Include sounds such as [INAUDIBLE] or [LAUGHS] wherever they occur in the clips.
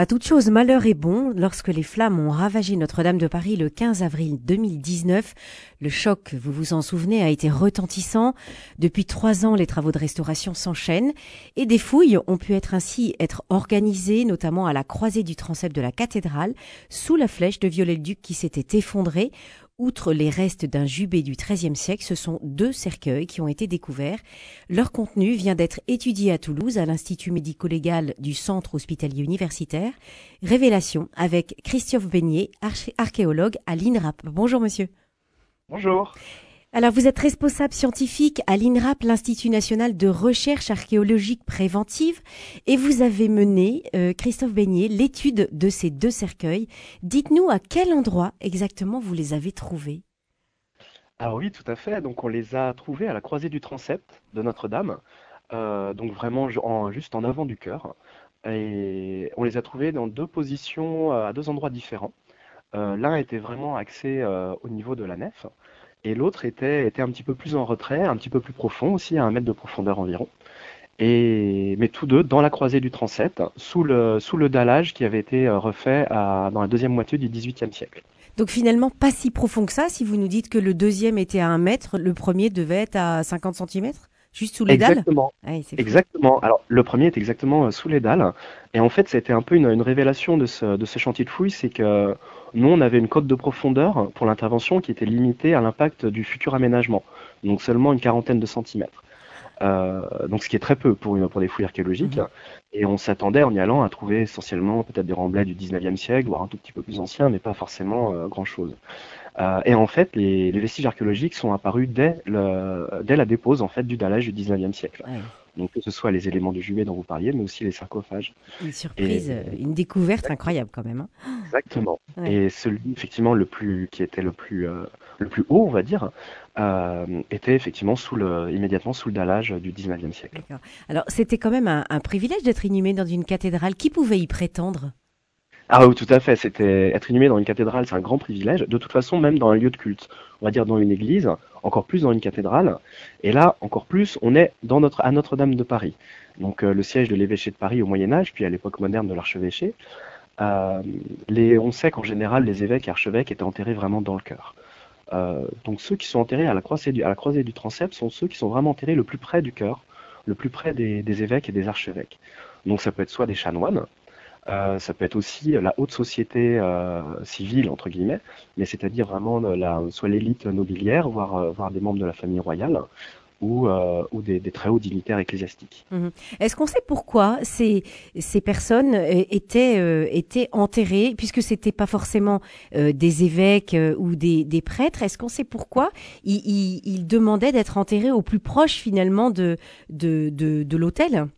À toute chose, malheur est bon. Lorsque les flammes ont ravagé Notre-Dame de Paris le 15 avril 2019, le choc, vous vous en souvenez, a été retentissant. Depuis trois ans, les travaux de restauration s'enchaînent et des fouilles ont pu être ainsi être organisées, notamment à la croisée du transept de la cathédrale, sous la flèche de Viollet-le-Duc qui s'était effondrée, Outre les restes d'un jubé du XIIIe siècle, ce sont deux cercueils qui ont été découverts. Leur contenu vient d'être étudié à Toulouse à l'Institut médico-légal du Centre hospitalier universitaire. Révélation avec Christophe Beignet, archéologue à l'INRAP. Bonjour monsieur. Bonjour. Alors, vous êtes responsable scientifique à l'INRAP, l'Institut national de recherche archéologique préventive, et vous avez mené, euh, Christophe Beignet, l'étude de ces deux cercueils. Dites-nous à quel endroit exactement vous les avez trouvés. Alors oui, tout à fait. Donc on les a trouvés à la croisée du transept de Notre-Dame, euh, donc vraiment juste en avant du chœur. Et on les a trouvés dans deux positions, euh, à deux endroits différents. L'un était vraiment axé au niveau de la nef, et l'autre était, était un petit peu plus en retrait, un petit peu plus profond aussi, à un mètre de profondeur environ. Et, mais tous deux dans la croisée du transept, sous le, sous le dallage qui avait été euh, refait à, dans la deuxième moitié du XVIIIe siècle. Donc finalement, pas si profond que ça, si vous nous dites que le deuxième était à un mètre, le premier devait être à 50 cm Juste sous les exactement. dalles Exactement. Alors, le premier est exactement euh, sous les dalles. Et en fait, c'était un peu une, une, révélation de ce, de ce chantier de fouille, c'est que nous, on avait une cote de profondeur pour l'intervention qui était limitée à l'impact du futur aménagement, donc seulement une quarantaine de centimètres. Euh, donc ce qui est très peu pour, une, pour des fouilles archéologiques. Mhm. Et on s'attendait en y allant à trouver essentiellement peut-être des remblais du 19e siècle, voire un tout petit peu plus anciens, mais pas forcément euh, grand-chose. Euh, et en fait, les, les, vestiges archéologiques sont apparus dès, le, dès la dépose en fait du dallage du 19e siècle. Donc que ce soit les éléments du juillet dont vous parliez, mais aussi les sarcophages. Une surprise, euh, une découverte incroyable quand même. Hein. Exactement. Et celui effectivement le plus qui était le plus euh, le plus haut, on va dire, euh, était effectivement sous le immédiatement sous le dallage du 19e siècle. Alors c'était quand même un, un privilège d'être inhumé dans une cathédrale. Qui pouvait y prétendre? Ah oui, tout à fait. C'était être inhumé dans une cathédrale, c'est un grand privilège. De toute façon, même dans un lieu de culte, on va dire dans une église, encore plus dans une cathédrale. Et là, encore plus, on est à Notre-Dame de Paris. Donc euh, le siège de l'évêché de Paris au Moyen Âge, puis à l'époque moderne de l'archevêché. Euh, on sait qu'en général, les évêques et archevêques étaient enterrés vraiment dans le cœur. Euh, donc ceux qui sont enterrés à la, croisée du, transept sont ceux qui sont vraiment enterrés le plus près du cœur, le plus près des, évêques et des archevêques. Donc ça peut être soit des chanoines, ça peut être aussi la haute société euh, civile, entre guillemets, mais c'est-à-dire vraiment soit l'élite nobiliaire, voire, euh, des membres de la famille royale, ou, des, très hauts dignitaires ecclésiastiques. Mhm. Est-ce qu'on sait pourquoi ces, personnes étaient, enterrées, puisque c'était pas forcément des évêques ou des, prêtres? Est-ce qu'on sait pourquoi ils, demandaient d'être enterrés au plus proche finalement de, de, de l'autel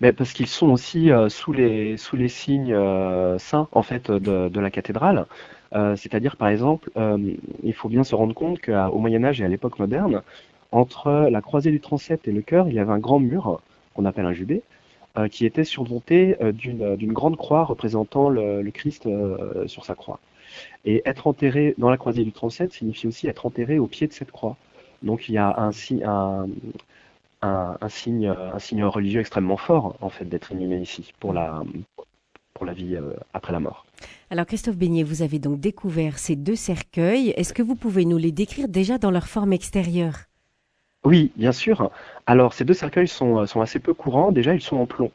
mais parce qu'ils sont aussi euh, sous les sous les signes euh, saints en fait de, la cathédrale. Euh, c'est-à-dire par exemple, il faut bien se rendre compte qu'au Moyen Âge et à l'époque moderne, entre la croisée du transept et le chœur, il y avait un grand mur qu'on appelle un jubé, qui était surmonté d'une grande croix représentant le, le Christ sur sa croix. Et être enterré dans la croisée du transept signifie aussi être enterré au pied de cette croix. Donc il y a un, un, un, signe, un signe religieux extrêmement fort, en fait, d'être inhumé ici pour la, pour la vie euh, après la mort. Alors Christophe Beignet, vous avez donc découvert ces deux cercueils. Est-ce que vous pouvez nous les décrire déjà dans leur forme extérieure? Oui, bien sûr. Alors ces deux cercueils sont, euh, sont assez peu courants. Déjà, ils sont en plomb.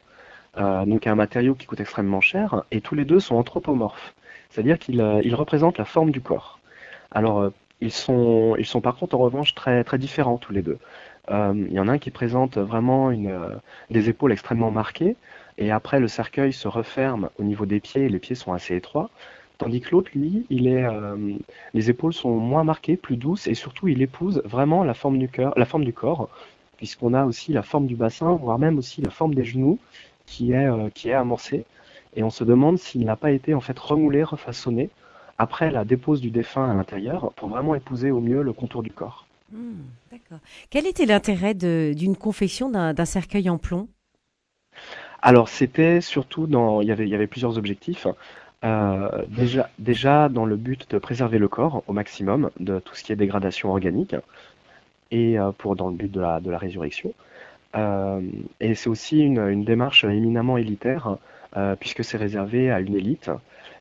Euh, donc un matériau qui coûte extrêmement cher. Et tous les deux sont anthropomorphes. C'est-à-dire qu'ils ils représentent la forme du corps. Alors ils sont, ils sont par contre en revanche très, très différents tous les deux. Euh, il y en a un qui présente vraiment euh, des épaules extrêmement marquées, et après le cercueil se referme au niveau des pieds, et les pieds sont assez étroits. Tandis que l'autre, lui, il est, euh, les épaules sont moins marquées, plus douces, et surtout il épouse vraiment la forme du cœur, la forme du corps, puisqu'on a aussi la forme du bassin, voire même aussi la forme des genoux, qui est, qui est amorcée. Et on se demande s'il n'a pas été en fait remoulé, refaçonné après la dépose du défunt à l'intérieur, pour vraiment épouser au mieux le contour du corps. Hmm, d'accord. Quel était l'intérêt d'une confection d'un cercueil en plomb? Alors, c'était surtout dans. Il y, avait, il y avait plusieurs objectifs. Euh, déjà, déjà, dans le but de préserver le corps au maximum de tout ce qui est dégradation organique, et euh, pour dans le but de la, de la résurrection. Euh, et c'est aussi une, une, démarche éminemment élitaire puisque c'est réservé à une élite.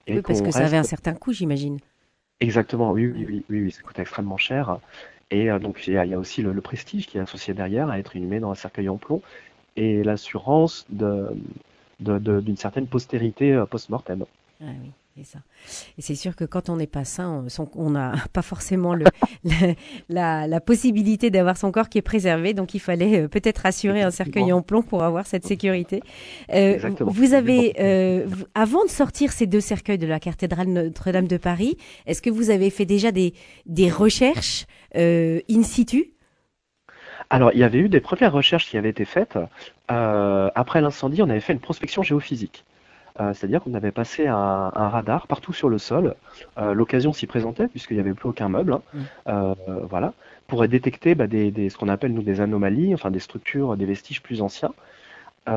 Et oui, parce que ça avait un certain coût, j'imagine. Exactement, oui, oui, oui, oui, ça coûte extrêmement cher. Et donc il y, a aussi le, prestige qui est associé derrière à être inhumé dans un cercueil en plomb et l'assurance d'une certaine postérité post-mortem. Ah. Et, ça. et c'est sûr que quand on n'est pas sain, on n'a [LAUGHS] pas forcément le, [LAUGHS] la, la, possibilité d'avoir son corps qui est préservé. Donc il fallait euh, peut-être assurer un cercueil en plomb pour avoir cette sécurité. Euh, vous avez, euh, avant de sortir ces deux cercueils de la cathédrale Notre-Dame de Paris, est-ce que vous avez fait déjà des, des recherches euh, in situ? Alors, il y avait eu des premières recherches qui avaient été faites. Euh, après l'incendie, on avait fait une prospection géophysique. Euh, c'est-à-dire qu'on avait passé un, radar partout sur le sol. Euh, l'occasion s'y présentait puisqu'il n'y avait plus aucun meuble. Hein. Mm. voilà, pour détecter bah, des, ce qu'on appelle nous des anomalies, enfin des structures, des vestiges plus anciens. et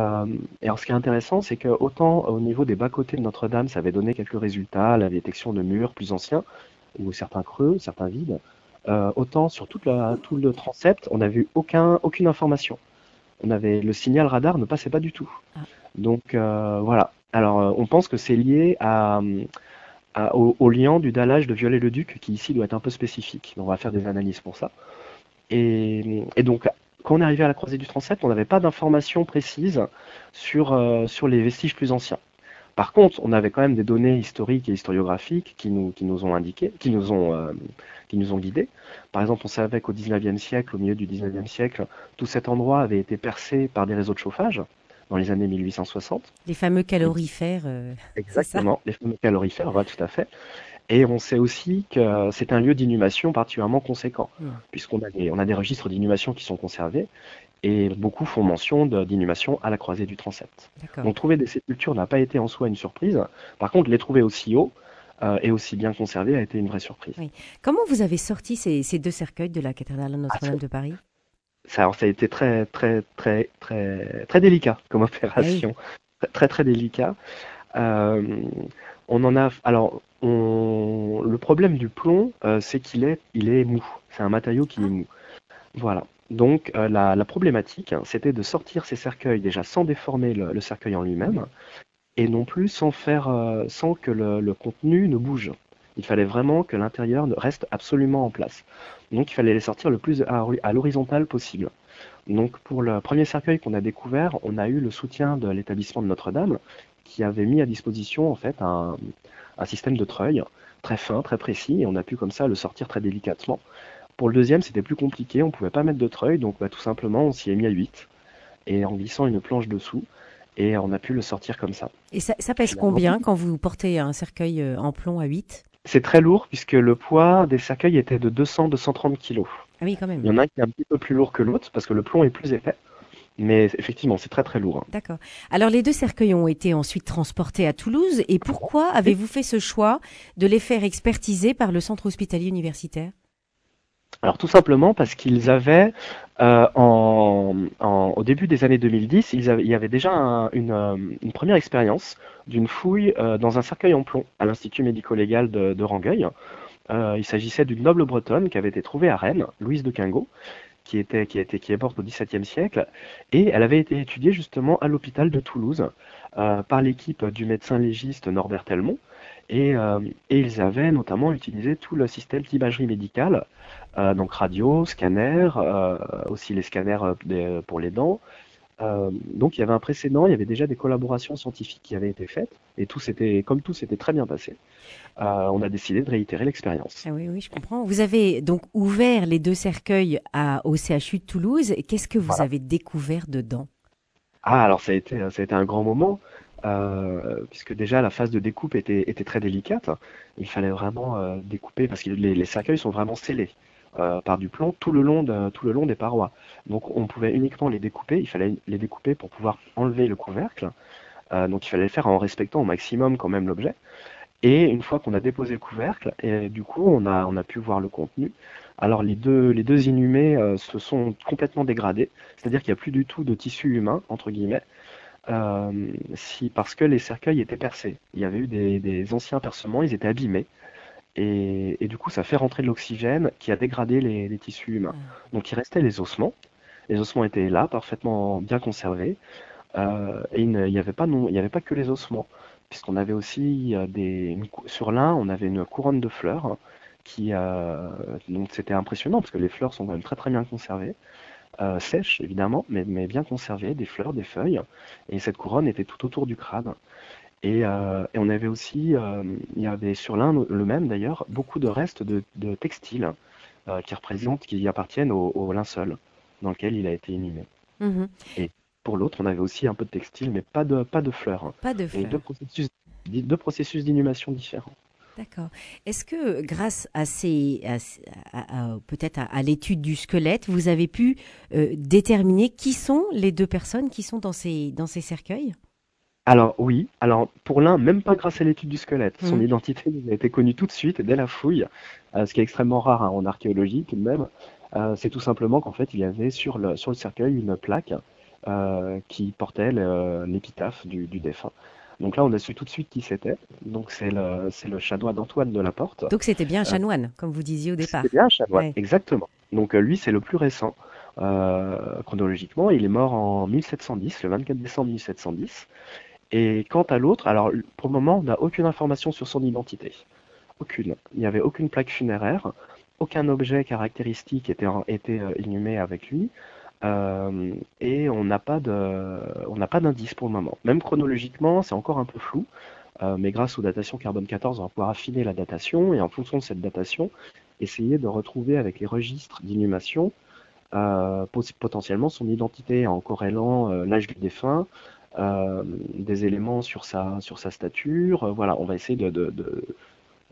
alors, ce qui est intéressant, c'est que autant au niveau des bas-côtés de Notre-Dame, ça avait donné quelques résultats, la détection de murs plus anciens, ou certains creux, certains vides, euh, autant sur toute la, tout le transept, on n'a vu aucun, aucune information. On avait le signal radar ne passait pas du tout. Ah. Donc euh, voilà. Alors euh, on pense que c'est lié au, lien du dallage de Viollet-le-Duc qui ici doit être un peu spécifique. On va faire des analyses pour ça. Et, donc quand on est arrivé à la croisée du transept, on n'avait pas d'informations précises sur, sur les vestiges plus anciens. Par contre, on avait quand même des données historiques et historiographiques qui nous, ont indiqué, qui nous ont, euh, qui nous ont guidés. Par exemple, on savait qu'au 19e siècle, au milieu du 19e siècle, tout cet endroit avait été percé par des réseaux de chauffage dans les années 1860. Les fameux calorifères. Euh, Exactement, les fameux calorifères, voilà, tout à fait. Et on sait aussi que c'est un lieu d'inhumation particulièrement conséquent, puisqu'on a des, on a des registres d'inhumation qui sont conservés, et beaucoup font mention d'inhumation à la croisée du transept. Donc trouver des sépultures n'a pas été en soi une surprise. Par contre, les trouver aussi haut euh, et aussi bien conservés a été une vraie surprise. Comment vous avez sorti ces, deux cercueils de la cathédrale Notre-Dame de Paris? Ça, ça a été très très très très très délicat comme opération, très très délicat. Euh, on en a alors on, le problème du plomb, euh, c'est qu'il est il est mou. C'est un matériau qui est mou. Voilà. Donc euh, la, problématique, hein, c'était de sortir ces cercueils déjà sans déformer le, cercueil en lui-même, et non plus sans faire, sans que le, contenu ne bouge. Il fallait vraiment que l'intérieur reste absolument en place. Donc il fallait les sortir le plus à, l'horizontale possible. Donc pour le premier cercueil qu'on a découvert, on a eu le soutien de l'établissement de Notre-Dame, qui avait mis à disposition en fait un, un système de treuil très fin, très précis, et on a pu comme ça le sortir très délicatement. Pour le deuxième, c'était plus compliqué, on pouvait pas mettre de treuil, donc bah, tout simplement on s'y est mis à 8, et en glissant une planche dessous, et on a pu le sortir comme ça. Et ça, pèse combien quand vous portez un cercueil euh, en plomb à 8 C'est très lourd, puisque le poids des cercueils était de 200-230 kg. Ah oui, quand même. Il y en a un qui est un petit peu plus lourd que l'autre, parce que le plomb est plus épais. Mais effectivement, c'est très très lourd. Hein. D'accord. Alors les deux cercueils ont été ensuite transportés à Toulouse. Et pourquoi avez-vous fait ce choix de les faire expertiser par le centre hospitalier universitaire? Alors tout simplement parce qu'ils avaient, euh, au début des années 2010, ils avaient, il y avait déjà euh, une, première expérience d'une fouille euh, dans un cercueil en plomb à l'Institut médico-légal de, Rangueil. il s'agissait d'une noble bretonne qui avait été trouvée à Rennes, Louise de Quingot, qui était qui était qui est morte au XVIIe siècle, et elle avait été étudiée justement à l'hôpital de Toulouse par l'équipe du médecin légiste Norbert Telmont. Et, ils avaient notamment utilisé tout le système d'imagerie médicale donc radio, scanner, euh, aussi les scanners euh, pour les dents. donc il y avait un précédent, il y avait déjà des collaborations scientifiques qui avaient été faites, et tout s'était, comme tout s'était très bien passé, on a décidé de réitérer l'expérience. Ah oui, oui, je comprends. Vous avez donc ouvert les deux cercueils à, au CHU de Toulouse. Qu'est-ce que vous avez découvert dedans? Ah, alors ça a été, ça a été un grand moment. puisque déjà la phase de découpe était, était très délicate. Il fallait vraiment découper parce que les, les, cercueils sont vraiment scellés. Euh, par du plomb tout le long des parois. Donc on pouvait uniquement les découper. Il fallait les découper pour pouvoir enlever le couvercle. Euh, donc il fallait le faire en respectant au maximum quand même l'objet. Et une fois qu'on a déposé le couvercle, et du coup on a, pu voir le contenu. Alors les deux, les inhumés euh, se sont complètement dégradés, c'est-à-dire qu'il n'y a plus du tout de tissu humain, entre guillemets, si, parce que les cercueils étaient percés. Il y avait eu des anciens percements, ils étaient abîmés. Et, du coup, ça fait rentrer de l'oxygène qui a dégradé les, tissus humains. Donc il restait les ossements. Les ossements étaient là, parfaitement bien conservés. et il n'y avait pas non, il y avait pas que les ossements, puisqu'on avait aussi des sur l'un, on avait une couronne de fleurs qui donc c'était impressionnant parce que les fleurs sont quand même très très bien conservées. sèches évidemment, mais, mais, bien conservées, des fleurs, des feuilles, et cette couronne était tout autour du crâne. Et, on avait aussi, il y avait sur l'un le même d'ailleurs, beaucoup de restes de, textiles qui représentent, qui appartiennent au, linceul dans lequel il a été inhumé. Mmh et pour l'autre, on avait aussi un peu de textile, mais pas de, pas de fleurs. Pas de fleurs. Et deux processus, deux processus d'inhumation différents. D'accord. Est-ce que grâce à ces, peut-être à, l'étude du squelette, vous avez pu euh, déterminer qui sont les deux personnes qui sont dans ces, dans ces cercueils? Alors oui, alors pour l'un, même pas grâce à l'étude du squelette. Son mmh. identité a été connue tout de suite dès la fouille, euh, ce qui est extrêmement rare hein, en archéologie tout de même. Euh, c'est tout simplement qu'en fait il y avait sur le, sur le cercueil une plaque qui portait l'épitaphe du, du défunt. Donc là, on a su tout de suite qui c'était. Donc c'est le, c'est le chanoine d'Antoine de la Porte. Donc c'était bien un euh, chanoine, comme vous disiez au départ. C'était bien un chanoine, exactement. Donc euh, lui, c'est le plus récent. Euh, chronologiquement, il est mort en 1710, le 24 décembre 1710. Et quant à l'autre, alors pour le moment, on n'a aucune information sur son identité. Aucune. Il n'y avait aucune plaque funéraire, aucun objet caractéristique était, était inhumé avec lui. Euh, et on n'a pas d'indice pour le moment. Même chronologiquement, c'est encore un peu flou. Euh, mais grâce aux datations carbone 14, on va pouvoir affiner la datation et en fonction de cette datation, essayer de retrouver avec les registres d'inhumation euh, potentiellement son identité en corrélant l'âge du défunt, des éléments sur sa, sur sa stature. voilà, on va essayer de, de,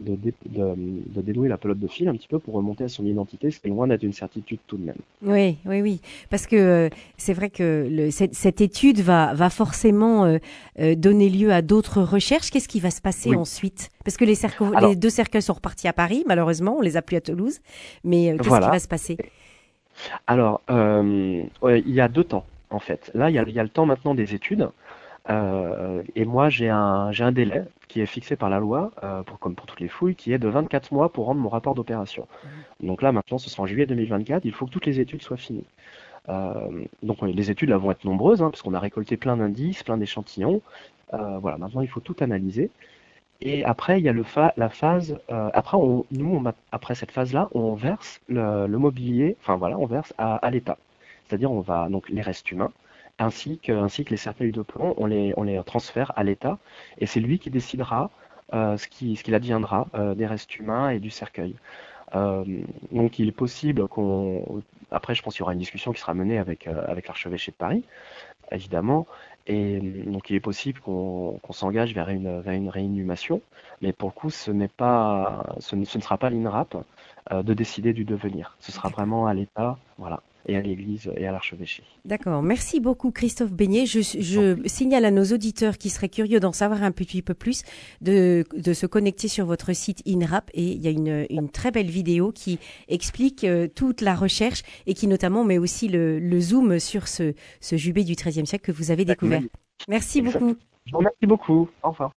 de, dénouer la pelote de fil un petit peu pour remonter à son identité, c'est loin d'être une certitude tout de même. Oui, oui, oui, parce que euh, c'est vrai que le, cette, étude va, va forcément euh, euh, donner lieu à d'autres recherches. Qu'est-ce qui va se passer ensuite? Parce que les, les deux cercueils sont repartis à Paris, malheureusement, on les a plus à Toulouse, mais qu'est-ce qui va se passer? Alors, il y a deux temps, en fait. Là, il y a, il y a le temps maintenant des études. Euh, et moi, j'ai un, j'ai un délai qui est fixé par la loi, euh, pour, comme pour toutes les fouilles, qui est de 24 mois pour rendre mon rapport d'opération. Mmh. Donc là, maintenant, ce sera en juillet 2024, il faut que toutes les études soient finies. Euh, donc les études là vont être nombreuses, hein, parce qu'on a récolté plein d'indices, plein d'échantillons. Voilà, maintenant il faut tout analyser. Et après, il y a le fa la phase. Après, on, nous, on, après cette phase-là, on verse le, le, mobilier. Enfin voilà, on verse à, à l'État. C'est-à-dire, on va donc les restes humains, ainsi que, les cercueils de plomb, on les, transfère à l'État et c'est lui qui décidera euh, ce qu'il ce qu'il adviendra euh, des restes humains et du cercueil. Euh, donc il est possible qu'on... Après, je pense qu'il y aura une discussion qui sera menée avec, l'archevêché de Paris, évidemment. Et donc il est possible qu'on s'engage vers une, réinhumation, mais pour le coup, ce pas, ce ne, ce ne sera pas l'INRAP de décider du devenir. Ce sera vraiment à l'État, voilà et à l'Église et à l'archevêché. D'accord. Merci beaucoup Christophe Beignet. Je, je signale à nos auditeurs qui seraient curieux d'en savoir un petit peu plus de, de se connecter sur votre site INRAP et il y a une, une très belle vidéo qui explique euh, toute la recherche et qui notamment met aussi le, le zoom sur ce, ce jubé du XIIIe siècle que vous avez découvert. Merci beaucoup. Remercie beaucoup. Au revoir.